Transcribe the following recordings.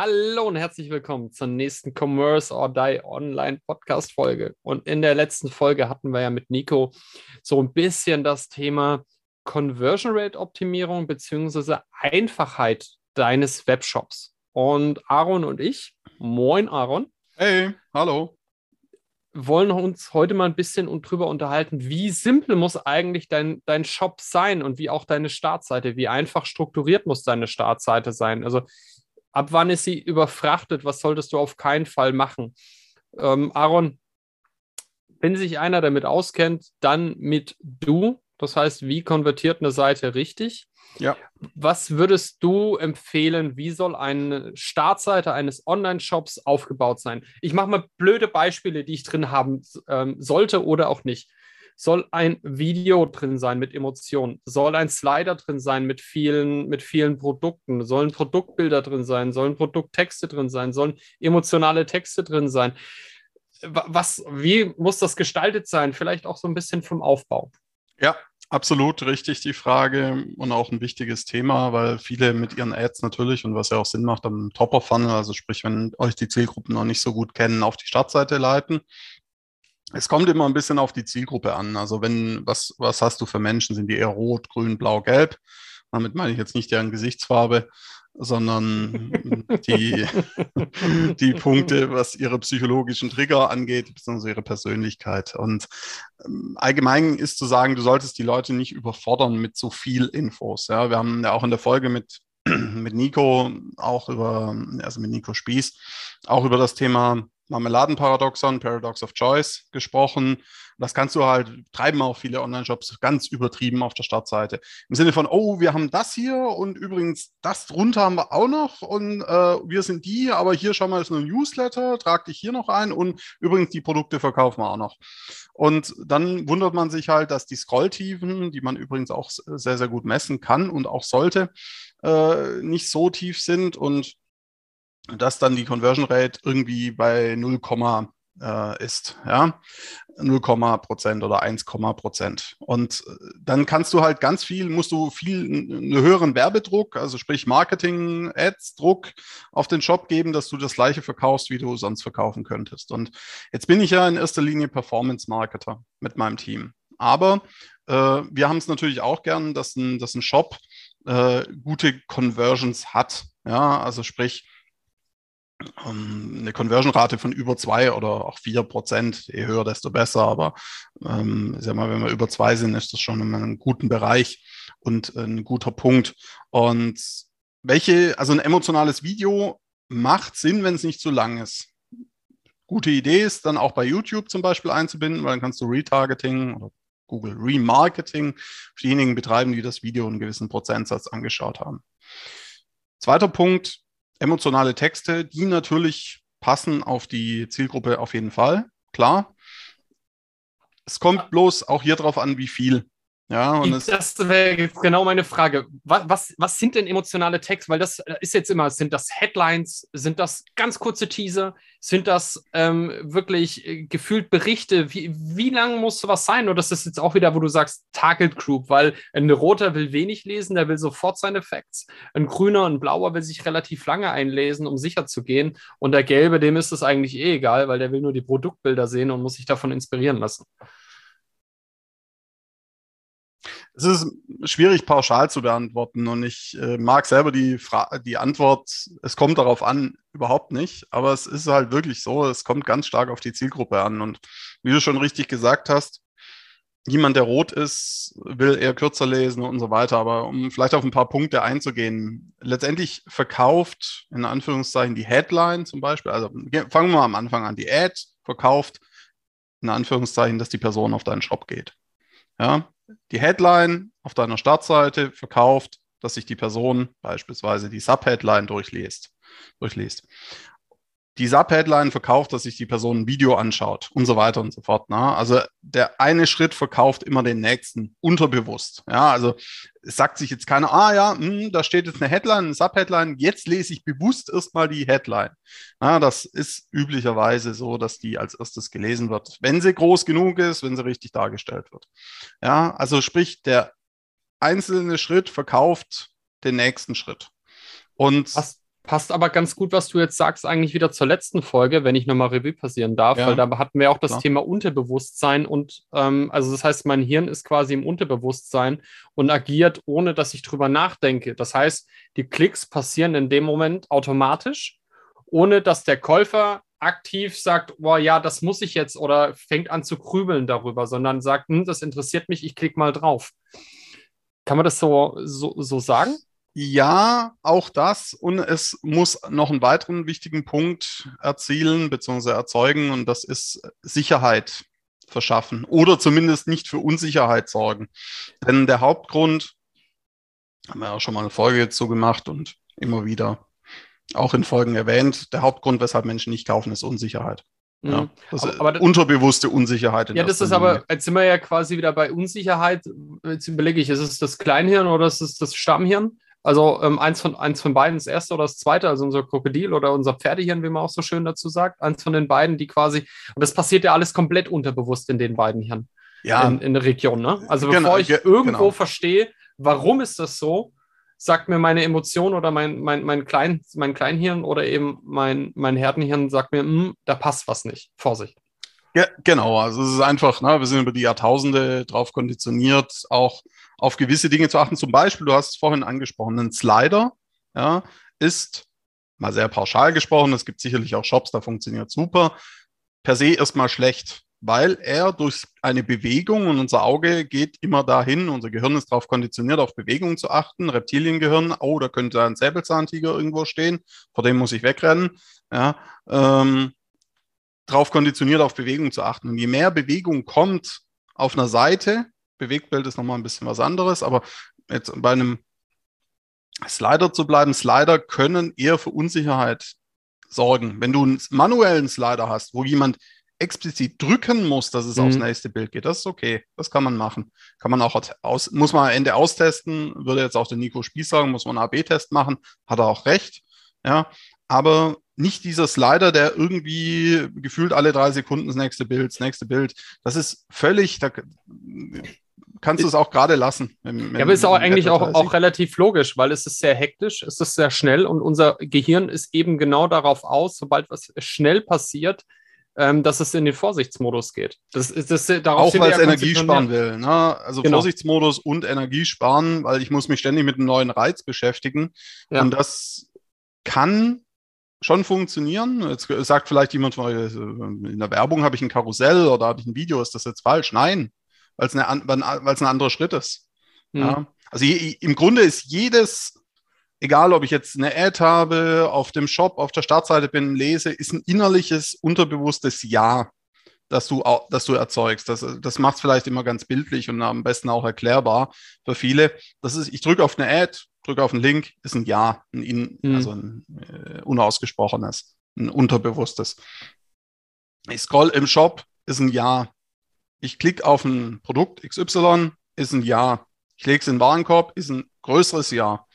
Hallo und herzlich willkommen zur nächsten Commerce or Die Online Podcast Folge. Und in der letzten Folge hatten wir ja mit Nico so ein bisschen das Thema Conversion Rate Optimierung beziehungsweise Einfachheit deines Webshops. Und Aaron und ich, moin Aaron. Hey, hallo. Wollen uns heute mal ein bisschen drüber unterhalten, wie simpel muss eigentlich dein, dein Shop sein und wie auch deine Startseite, wie einfach strukturiert muss deine Startseite sein. Also Ab wann ist sie überfrachtet? Was solltest du auf keinen Fall machen? Ähm, Aaron, wenn sich einer damit auskennt, dann mit du. Das heißt, wie konvertiert eine Seite richtig? Ja. Was würdest du empfehlen? Wie soll eine Startseite eines Online-Shops aufgebaut sein? Ich mache mal blöde Beispiele, die ich drin haben ähm, sollte oder auch nicht soll ein Video drin sein mit Emotionen, soll ein Slider drin sein mit vielen, mit vielen Produkten, sollen Produktbilder drin sein, sollen Produkttexte drin sein, sollen emotionale Texte drin sein. Was, wie muss das gestaltet sein? Vielleicht auch so ein bisschen vom Aufbau. Ja, absolut richtig die Frage und auch ein wichtiges Thema, weil viele mit ihren Ads natürlich und was ja auch Sinn macht am Topper-Funnel, also sprich, wenn euch die Zielgruppen noch nicht so gut kennen, auf die Startseite leiten es kommt immer ein bisschen auf die Zielgruppe an. Also wenn, was, was hast du für Menschen? Sind die eher rot, grün, blau, gelb? Damit meine ich jetzt nicht deren Gesichtsfarbe, sondern die, die Punkte, was ihre psychologischen Trigger angeht, beziehungsweise ihre Persönlichkeit. Und ähm, allgemein ist zu sagen, du solltest die Leute nicht überfordern mit so viel Infos. Ja, wir haben ja auch in der Folge mit, mit Nico auch über, also mit Nico Spieß, auch über das Thema Marmeladenparadoxon, Paradox of Choice gesprochen. Das kannst du halt, treiben auch viele Online-Shops ganz übertrieben auf der Startseite. Im Sinne von, oh, wir haben das hier und übrigens das drunter haben wir auch noch und äh, wir sind die, aber hier schau mal, ist ein Newsletter, trag dich hier noch ein und übrigens die Produkte verkaufen wir auch noch. Und dann wundert man sich halt, dass die Scrolltiefen, die man übrigens auch sehr, sehr gut messen kann und auch sollte, äh, nicht so tief sind und dass dann die Conversion Rate irgendwie bei 0, äh, ist, ja, 0, Prozent oder 1, Prozent. Und äh, dann kannst du halt ganz viel, musst du viel einen höheren Werbedruck, also sprich Marketing, Ads, Druck auf den Shop geben, dass du das gleiche verkaufst, wie du sonst verkaufen könntest. Und jetzt bin ich ja in erster Linie Performance Marketer mit meinem Team. Aber äh, wir haben es natürlich auch gern, dass ein, dass ein Shop äh, gute Conversions hat. Ja, also sprich, eine Conversion-Rate von über zwei oder auch vier Prozent. Je höher, desto besser. Aber ähm, sag mal, wenn wir über zwei sind, ist das schon in einem guten Bereich und ein guter Punkt. Und welche, also ein emotionales Video macht Sinn, wenn es nicht zu lang ist. Gute Idee ist dann auch bei YouTube zum Beispiel einzubinden, weil dann kannst du Retargeting oder Google Remarketing für diejenigen betreiben, die das Video einen gewissen Prozentsatz angeschaut haben. Zweiter Punkt, emotionale Texte, die natürlich passen auf die Zielgruppe auf jeden Fall, klar. Es kommt bloß auch hier drauf an, wie viel. Ja, und das wäre genau meine Frage. Was, was, was sind denn emotionale Texte? Weil das äh, ist jetzt immer, sind das Headlines, sind das ganz kurze Teaser, sind das ähm, wirklich äh, gefühlt Berichte? Wie, wie lang muss sowas sein? Oder das ist jetzt auch wieder, wo du sagst, Target Group, weil ein Roter will wenig lesen, der will sofort seine Facts. Ein Grüner und ein Blauer will sich relativ lange einlesen, um sicher zu gehen. Und der Gelbe, dem ist es eigentlich eh egal, weil der will nur die Produktbilder sehen und muss sich davon inspirieren lassen. Es ist schwierig pauschal zu beantworten und ich äh, mag selber die, die Antwort, es kommt darauf an, überhaupt nicht. Aber es ist halt wirklich so, es kommt ganz stark auf die Zielgruppe an. Und wie du schon richtig gesagt hast, jemand, der rot ist, will eher kürzer lesen und so weiter. Aber um vielleicht auf ein paar Punkte einzugehen, letztendlich verkauft in Anführungszeichen die Headline zum Beispiel, also fangen wir mal am Anfang an, die Ad verkauft in Anführungszeichen, dass die Person auf deinen Shop geht. Ja, die Headline auf deiner Startseite verkauft, dass sich die Person beispielsweise die Subheadline durchliest. durchliest. Die Sub-Headline verkauft, dass sich die Person ein Video anschaut und so weiter und so fort. Ne? Also der eine Schritt verkauft immer den nächsten, unterbewusst. Ja, also es sagt sich jetzt keiner, ah ja, mh, hm, da steht jetzt eine Headline, eine Sub-Headline, jetzt lese ich bewusst erstmal die Headline. Ja, das ist üblicherweise so, dass die als erstes gelesen wird, wenn sie groß genug ist, wenn sie richtig dargestellt wird. Ja, also sprich, der einzelne Schritt verkauft den nächsten Schritt. Und Was passt aber ganz gut, was du jetzt sagst, eigentlich wieder zur letzten Folge, wenn ich nochmal Revue passieren darf, ja. weil da hatten wir auch das Klar. Thema Unterbewusstsein und ähm, also das heißt, mein Hirn ist quasi im Unterbewusstsein und agiert, ohne dass ich drüber nachdenke. Das heißt, die Klicks passieren in dem Moment automatisch, ohne dass der Käufer aktiv sagt, boah, ja, das muss ich jetzt oder fängt an zu grübeln darüber, sondern sagt, hm, das interessiert mich, ich klicke mal drauf. Kann man das so, so, so sagen? Ja, auch das. Und es muss noch einen weiteren wichtigen Punkt erzielen bzw. erzeugen, und das ist Sicherheit verschaffen oder zumindest nicht für Unsicherheit sorgen. Denn der Hauptgrund, haben wir auch schon mal eine Folge so gemacht und immer wieder auch in Folgen erwähnt, der Hauptgrund, weshalb Menschen nicht kaufen, ist Unsicherheit. Ja, mhm. das aber, aber unterbewusste Unsicherheit. ja, das ist aber, jetzt sind wir ja quasi wieder bei Unsicherheit. Jetzt überlege ich, ist es das Kleinhirn oder ist es das Stammhirn? Also ähm, eins, von, eins von beiden, das erste oder das zweite, also unser Krokodil oder unser Pferdehirn, wie man auch so schön dazu sagt. Eins von den beiden, die quasi, und das passiert ja alles komplett unterbewusst in den beiden Hirn. Ja. In, in der Region, ne? Also genau, bevor ich irgendwo genau. verstehe, warum ist das so, sagt mir meine Emotion oder mein, mein, mein, Klein, mein Kleinhirn oder eben mein, mein Herdenhirn, sagt mir, hm, da passt was nicht. Vorsicht. Ja, genau, also es ist einfach, ne, wir sind über die Jahrtausende drauf konditioniert, auch auf gewisse Dinge zu achten. Zum Beispiel, du hast es vorhin angesprochen, ein Slider ja, ist mal sehr pauschal gesprochen, es gibt sicherlich auch Shops, da funktioniert super, per se erstmal schlecht, weil er durch eine Bewegung und unser Auge geht immer dahin, unser Gehirn ist darauf konditioniert, auf Bewegung zu achten, Reptiliengehirn, oh, da könnte ein Säbelzahntiger irgendwo stehen, vor dem muss ich wegrennen, ja, ähm, darauf konditioniert, auf Bewegung zu achten. Und je mehr Bewegung kommt auf einer Seite, Bewegtbild ist nochmal ein bisschen was anderes, aber jetzt bei einem Slider zu bleiben, Slider können eher für Unsicherheit sorgen. Wenn du einen manuellen Slider hast, wo jemand explizit drücken muss, dass es mhm. aufs nächste Bild geht, das ist okay. Das kann man machen. Kann man auch aus, muss man am Ende austesten, würde jetzt auch der Nico Spieß sagen, muss man einen AB-Test machen, hat er auch recht. Ja, aber nicht dieser Slider, der irgendwie gefühlt alle drei Sekunden das nächste Bild, das nächste Bild. Das ist völlig, da kannst du es auch gerade lassen. Wenn, ja, aber ist auch eigentlich auch, auch relativ logisch, weil es ist sehr hektisch, es ist sehr schnell und unser Gehirn ist eben genau darauf aus, sobald was schnell passiert, ähm, dass es in den Vorsichtsmodus geht. Das, das, darauf auch weil es Energie sparen will. Ne? Also genau. Vorsichtsmodus und Energie sparen, weil ich muss mich ständig mit einem neuen Reiz beschäftigen. Ja. Und das kann schon funktionieren. Jetzt sagt vielleicht jemand, in der Werbung habe ich ein Karussell oder habe ich ein Video, ist das jetzt falsch? Nein, weil es eine, ein anderer Schritt ist. Mhm. Ja? Also je, im Grunde ist jedes, egal ob ich jetzt eine Ad habe, auf dem Shop, auf der Startseite bin, lese, ist ein innerliches, unterbewusstes Ja, das du, das du erzeugst. Das, das macht es vielleicht immer ganz bildlich und am besten auch erklärbar für viele. Das ist, ich drücke auf eine Ad, drücke auf einen Link, ist ein Ja, ein, in, mhm. also ein äh, unausgesprochenes, ein unterbewusstes. Ich scroll im Shop, ist ein Ja. Ich klicke auf ein Produkt XY, ist ein Ja. Ich lege es in den Warenkorb, ist ein größeres Ja.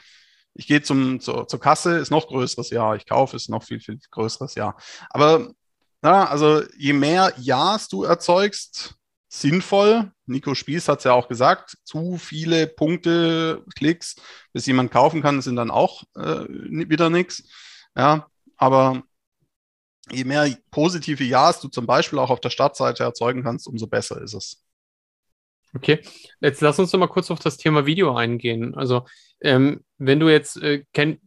Ich gehe zum, zur, zur Kasse, ist noch größeres Ja. Ich kaufe, ist noch viel, viel größeres Ja. Aber na, also je mehr Ja's du erzeugst, sinnvoll. Nico Spieß hat es ja auch gesagt, zu viele Punkte, Klicks, bis jemand kaufen kann, sind dann auch äh, wieder nichts. Ja, aber je mehr positive Ja's du zum Beispiel auch auf der Startseite erzeugen kannst, umso besser ist es. Okay, jetzt lass uns doch mal kurz auf das Thema Video eingehen. Also, ähm, wenn du jetzt äh, kenn,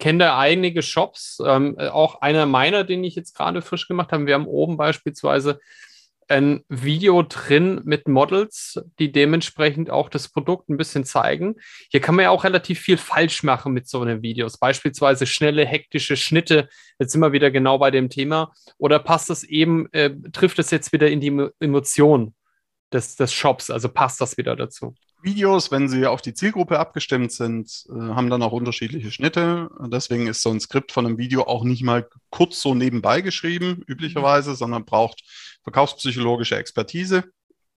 kenn da einige Shops, ähm, auch einer meiner, den ich jetzt gerade frisch gemacht habe. Wir haben oben beispielsweise ein Video drin mit Models, die dementsprechend auch das Produkt ein bisschen zeigen. Hier kann man ja auch relativ viel falsch machen mit so einen Videos, beispielsweise schnelle, hektische Schnitte. Jetzt sind wir wieder genau bei dem Thema. Oder passt das eben, äh, trifft es jetzt wieder in die Emotion des, des Shops? Also passt das wieder dazu? Videos, wenn sie auf die Zielgruppe abgestimmt sind, äh, haben dann auch unterschiedliche Schnitte. Deswegen ist so ein Skript von einem Video auch nicht mal kurz so nebenbei geschrieben, üblicherweise, sondern braucht verkaufspsychologische Expertise.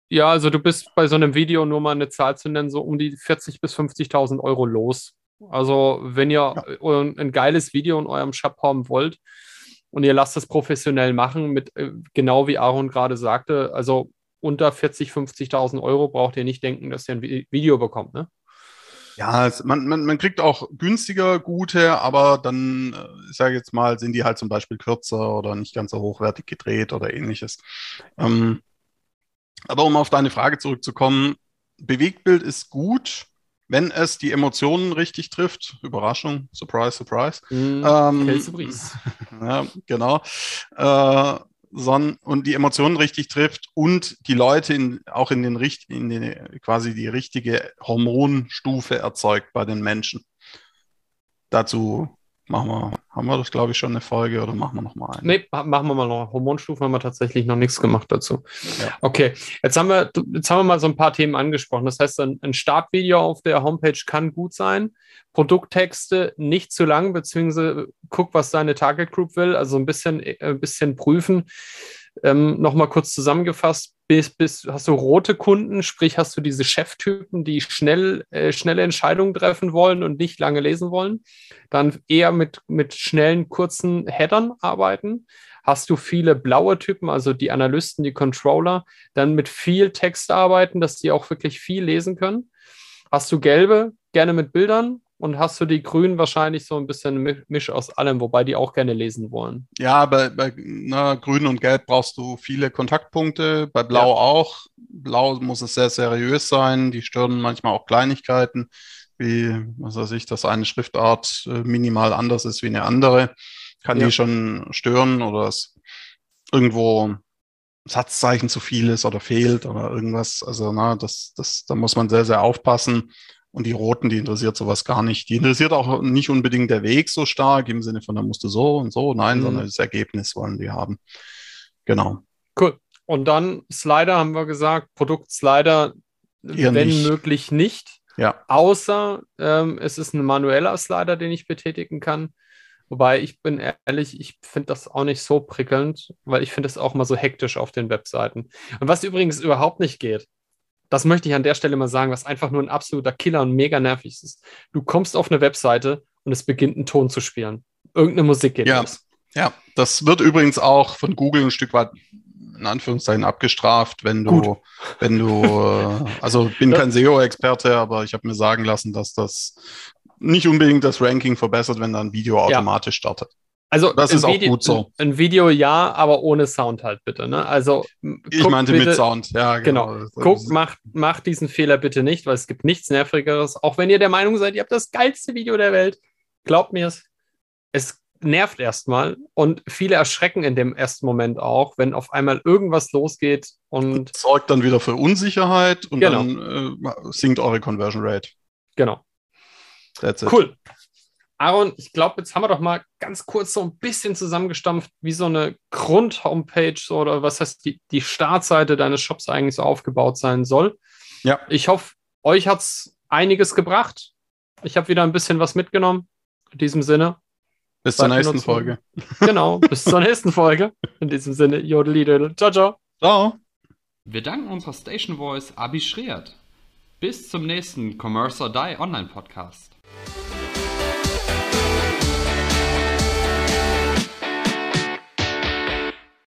Ja, also du bist bei so einem Video nur mal eine Zahl zu nennen, so um die 40.000 bis 50.000 Euro los. Also wenn ihr ja. ein geiles Video in eurem Shop haben wollt und ihr lasst das professionell machen, mit äh, genau wie Aaron gerade sagte, also unter 40.000, 50.000 Euro braucht ihr nicht denken, dass ihr ein Video bekommt, ne? Ja, es, man, man, man kriegt auch günstiger gute, aber dann, äh, ich sage jetzt mal, sind die halt zum Beispiel kürzer oder nicht ganz so hochwertig gedreht oder ähnliches. Ähm, aber um auf deine Frage zurückzukommen, Bewegtbild ist gut, wenn es die Emotionen richtig trifft. Überraschung, Surprise, Surprise. Mm, ähm, ja, genau. Äh, son und die Emotionen richtig trifft und die Leute in, auch in den, in den quasi die richtige Hormonstufe erzeugt bei den Menschen. Dazu machen wir, haben wir das, glaube ich, schon eine Folge oder machen wir noch mal eine? Nee, machen wir mal noch. Hormonstufen haben wir tatsächlich noch nichts gemacht dazu. Ja. Okay, jetzt haben, wir, jetzt haben wir mal so ein paar Themen angesprochen. Das heißt, ein, ein Startvideo auf der Homepage kann gut sein. Produkttexte nicht zu lang, beziehungsweise guck, was deine Target Group will. Also ein bisschen, äh, ein bisschen prüfen. Ähm, Nochmal kurz zusammengefasst, bis, bis, hast du rote Kunden, sprich hast du diese Cheftypen, die schnell, äh, schnelle Entscheidungen treffen wollen und nicht lange lesen wollen. Dann eher mit, mit schnellen, kurzen Headern arbeiten. Hast du viele blaue Typen, also die Analysten, die Controller, dann mit viel Text arbeiten, dass die auch wirklich viel lesen können. Hast du gelbe, gerne mit Bildern, und hast du die Grünen wahrscheinlich so ein bisschen Misch aus allem, wobei die auch gerne lesen wollen. Ja, bei, bei na, Grün und Gelb brauchst du viele Kontaktpunkte, bei Blau ja. auch. Blau muss es sehr seriös sein, die stören manchmal auch Kleinigkeiten, wie, was weiß ich, dass eine Schriftart äh, minimal anders ist wie eine andere, kann ja. die schon stören oder es irgendwo Satzzeichen zu viel ist oder fehlt oder irgendwas. Also, na, das, das, da muss man sehr, sehr aufpassen. Und die Roten, die interessiert sowas gar nicht. Die interessiert auch nicht unbedingt der Weg so stark im Sinne von, da musst du so und so. Nein, mhm. sondern das Ergebnis wollen die haben. Genau. Cool. Und dann Slider haben wir gesagt, Produktslider, Eher wenn nicht. möglich nicht. Ja. Außer ähm, es ist ein manueller Slider, den ich betätigen kann. Wobei ich bin ehrlich, ich finde das auch nicht so prickelnd, weil ich finde es auch mal so hektisch auf den Webseiten. Und was übrigens überhaupt nicht geht, das möchte ich an der Stelle mal sagen, was einfach nur ein absoluter Killer und mega nervig ist. Du kommst auf eine Webseite und es beginnt ein Ton zu spielen. Irgendeine Musik geht ja. los. Ja, das wird übrigens auch von Google ein Stück weit in Anführungszeichen abgestraft, wenn du, Gut. wenn du, äh, also bin kein SEO-Experte, aber ich habe mir sagen lassen, dass das nicht unbedingt das Ranking verbessert, wenn da ein Video automatisch ja. startet. Also das ist Video, auch gut so. Ein, Video ja, aber ohne Sound halt bitte. Ne? Also ich meinte bitte, mit Sound, ja genau. genau. Guckt, macht, macht diesen Fehler bitte nicht, weil es gibt nichts nervigeres. Auch wenn ihr der Meinung seid, ihr habt das geilste Video der Welt, glaubt mir es. Es nervt erstmal und viele erschrecken in dem ersten Moment auch, wenn auf einmal irgendwas losgeht und sorgt dann wieder für Unsicherheit und genau. dann äh, sinkt eure Conversion Rate. Genau. Cool. Aaron, ich glaube, jetzt haben wir doch mal ganz kurz so ein bisschen zusammengestampft, wie so eine Grund-Homepage oder was heißt die, die Startseite deines Shops eigentlich so aufgebaut sein soll. Ja. Ich hoffe, euch hat es einiges gebracht. Ich habe wieder ein bisschen was mitgenommen. In diesem Sinne. Bis zur nächsten Folge. Genau, bis zur nächsten Folge. In diesem Sinne, Jodeli Ciao, ciao. Ciao. Wir danken unserer Station Voice Abi Schreert. Bis zum nächsten Commerce or Die Online Podcast.